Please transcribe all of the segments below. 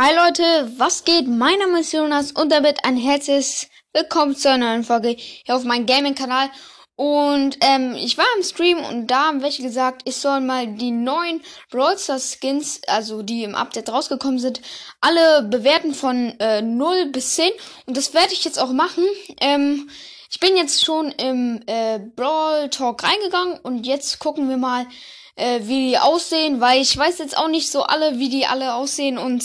Hi Leute, was geht? Mein Name ist Jonas und damit ein herzliches Willkommen zu einer neuen Folge hier auf meinem Gaming-Kanal. Und ähm, ich war im Stream und da haben welche gesagt, ich soll mal die neuen Rollstar Skins, also die im Update rausgekommen sind, alle bewerten von äh, 0 bis 10. Und das werde ich jetzt auch machen. Ähm, ich bin jetzt schon im äh, Brawl Talk reingegangen und jetzt gucken wir mal, äh, wie die aussehen, weil ich weiß jetzt auch nicht so alle, wie die alle aussehen und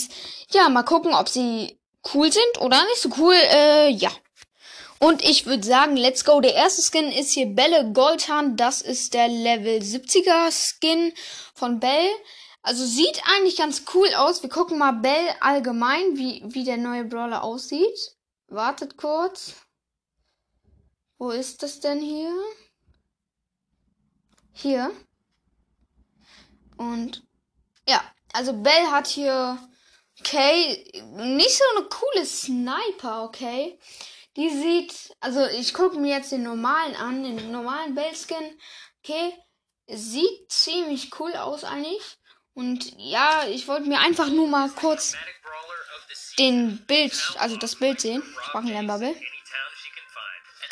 ja, mal gucken, ob sie cool sind oder nicht so cool. Äh, ja. Und ich würde sagen, let's go. Der erste Skin ist hier Belle Goldhahn. Das ist der Level 70er Skin von Bell. Also sieht eigentlich ganz cool aus. Wir gucken mal Bell allgemein, wie, wie der neue Brawler aussieht. Wartet kurz. Wo ist das denn hier? Hier. Und ja, also Bell hat hier, okay, nicht so eine coole Sniper, okay. Die sieht, also ich gucke mir jetzt den normalen an, den normalen Bell-Skin, okay. Sieht ziemlich cool aus eigentlich. Und ja, ich wollte mir einfach nur mal kurz den Bild, also das Bild sehen.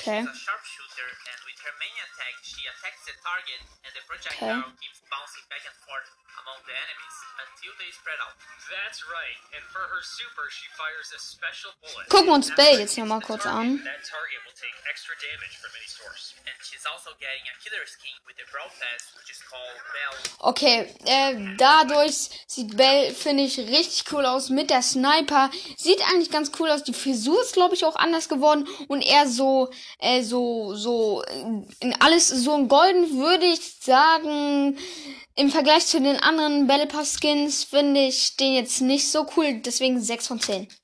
Ich mache einen Lernbubble. Okay. Okay bouncing back and forth among the enemies until they spread out. That's right. And for her super, she fires a special bullet. Gucken wir uns Bell jetzt nochmal kurz an. That target will take extra damage from any source. And she's also getting a killer skin with the Brawl Pass, which is called Bell. Okay, äh, dadurch sieht Bell, finde ich, richtig cool aus mit der Sniper. Sieht eigentlich ganz cool aus. Die Frisur ist, glaube ich, auch anders geworden. Und eher so, äh, so, so, in alles so in golden würde ich sagen, im Vergleich zu den anderen Battle Pass Skins finde ich den jetzt nicht so cool, deswegen 6 von 10.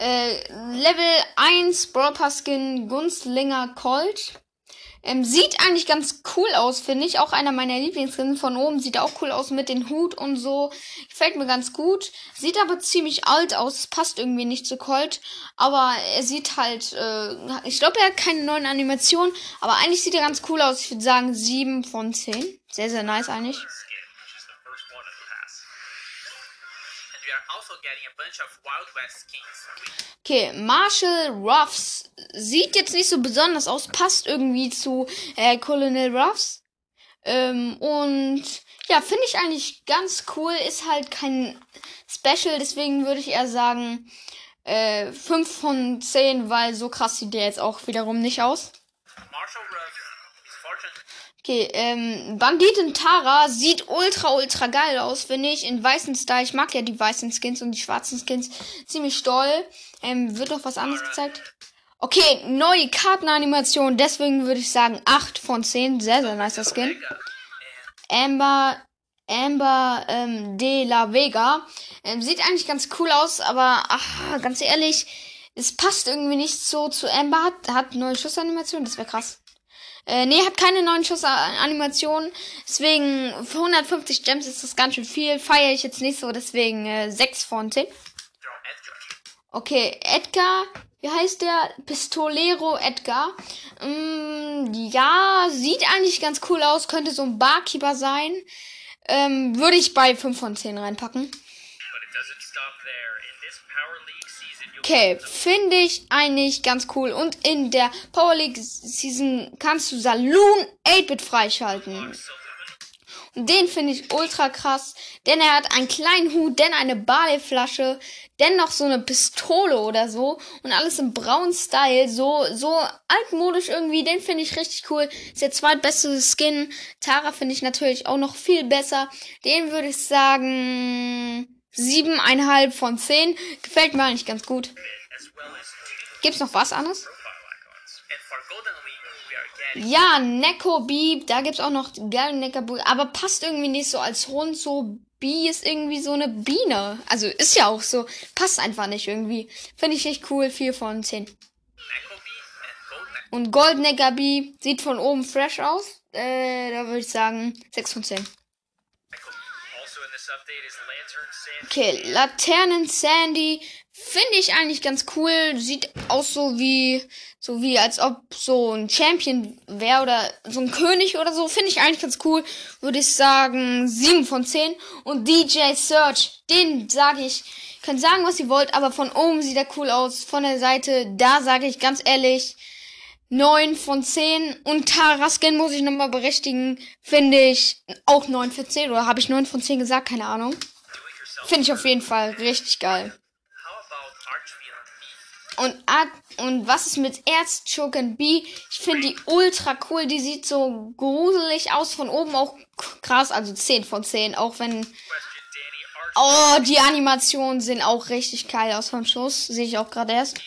Äh, Level 1 Brawl Pass Skin Gunstlinger Colt. Ähm, sieht eigentlich ganz cool aus, finde ich. Auch einer meiner Lieblingsskins von oben sieht auch cool aus mit den Hut und so. Gefällt mir ganz gut. Sieht aber ziemlich alt aus. Passt irgendwie nicht zu Colt. Aber er sieht halt, äh, ich glaube, er hat keine neuen Animationen. Aber eigentlich sieht er ganz cool aus. Ich würde sagen 7 von 10. Sehr, sehr nice eigentlich. Also okay, Marshall Ruffs sieht jetzt nicht so besonders aus, passt irgendwie zu äh, Colonel Ruffs. Ähm, und ja, finde ich eigentlich ganz cool. Ist halt kein Special, deswegen würde ich eher sagen äh, 5 von 10, weil so krass sieht der jetzt auch wiederum nicht aus. Marshall Ruffs Okay, ähm, Banditin Tara sieht ultra, ultra geil aus, finde ich. In weißen Style. Ich mag ja die weißen Skins und die schwarzen Skins ziemlich doll. Ähm, wird noch was anderes gezeigt? Okay, neue Kartenanimation. Deswegen würde ich sagen 8 von 10. Sehr, sehr nicer Skin. Amber, Amber ähm, de la Vega. Ähm, sieht eigentlich ganz cool aus, aber ach, ganz ehrlich, es passt irgendwie nicht so zu Amber. Hat, hat neue Schussanimation. Das wäre krass. Äh, nee, hat keine neuen Schussanimationen. Deswegen für 150 Gems ist das ganz schön viel. Feiere ich jetzt nicht so, deswegen äh, 6 von 10. Okay, Edgar. Wie heißt der? Pistolero Edgar. Mm, ja, sieht eigentlich ganz cool aus. Könnte so ein Barkeeper sein. Ähm, würde ich bei 5 von 10 reinpacken. Okay, finde ich eigentlich ganz cool. Und in der Power League Season kannst du Saloon 8-Bit freischalten. Und den finde ich ultra krass, denn er hat einen kleinen Hut, denn eine Badeflasche, denn noch so eine Pistole oder so und alles im braunen Style, so so altmodisch irgendwie, den finde ich richtig cool. Ist der zweitbeste Skin. Tara finde ich natürlich auch noch viel besser. Den würde ich sagen Siebeneinhalb von zehn. Gefällt mir eigentlich ganz gut. Gibt's noch was anderes? Ja, Neko Beep, da gibt's auch noch geile Neko aber passt irgendwie nicht so als Hund, so Bee ist irgendwie so eine Biene. Also ist ja auch so, passt einfach nicht irgendwie. Finde ich echt cool, 4 von 10. Und Gold Bee sieht von oben fresh aus. Äh, da würde ich sagen 6 von 10. Okay, Laternen Sandy finde ich eigentlich ganz cool. Sieht aus so wie, so wie als ob so ein Champion wäre oder so ein König oder so. Finde ich eigentlich ganz cool. Würde ich sagen 7 von 10. Und DJ Search, den sage ich, könnt sagen, was ihr wollt, aber von oben sieht er cool aus. Von der Seite, da sage ich ganz ehrlich, 9 von 10. Und Taraskin muss ich nochmal berechtigen. Finde ich auch 9 von 10. Oder habe ich 9 von 10 gesagt? Keine Ahnung. Finde ich auf jeden Fall richtig geil. Und, und was ist mit Erzchoken B? Ich finde die ultra cool. Die sieht so gruselig aus. Von oben auch krass. Also 10 von 10. Auch wenn. Oh, die Animationen sehen auch richtig geil aus vom Schuss. Sehe ich auch gerade erst.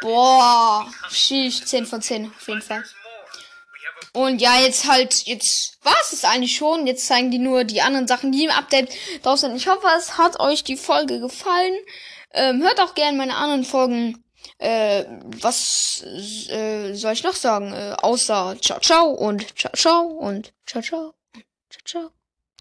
Boah, schieß 10 von 10 auf jeden Fall. Und ja, jetzt halt, jetzt war es eigentlich schon. Jetzt zeigen die nur die anderen Sachen, die im Update draußen sind. Ich hoffe, es hat euch die Folge gefallen. Ähm, hört auch gerne meine anderen Folgen. Äh, was äh, soll ich noch sagen? Äh, außer ciao ciao und ciao ciao und ciao ciao und ciao ciao.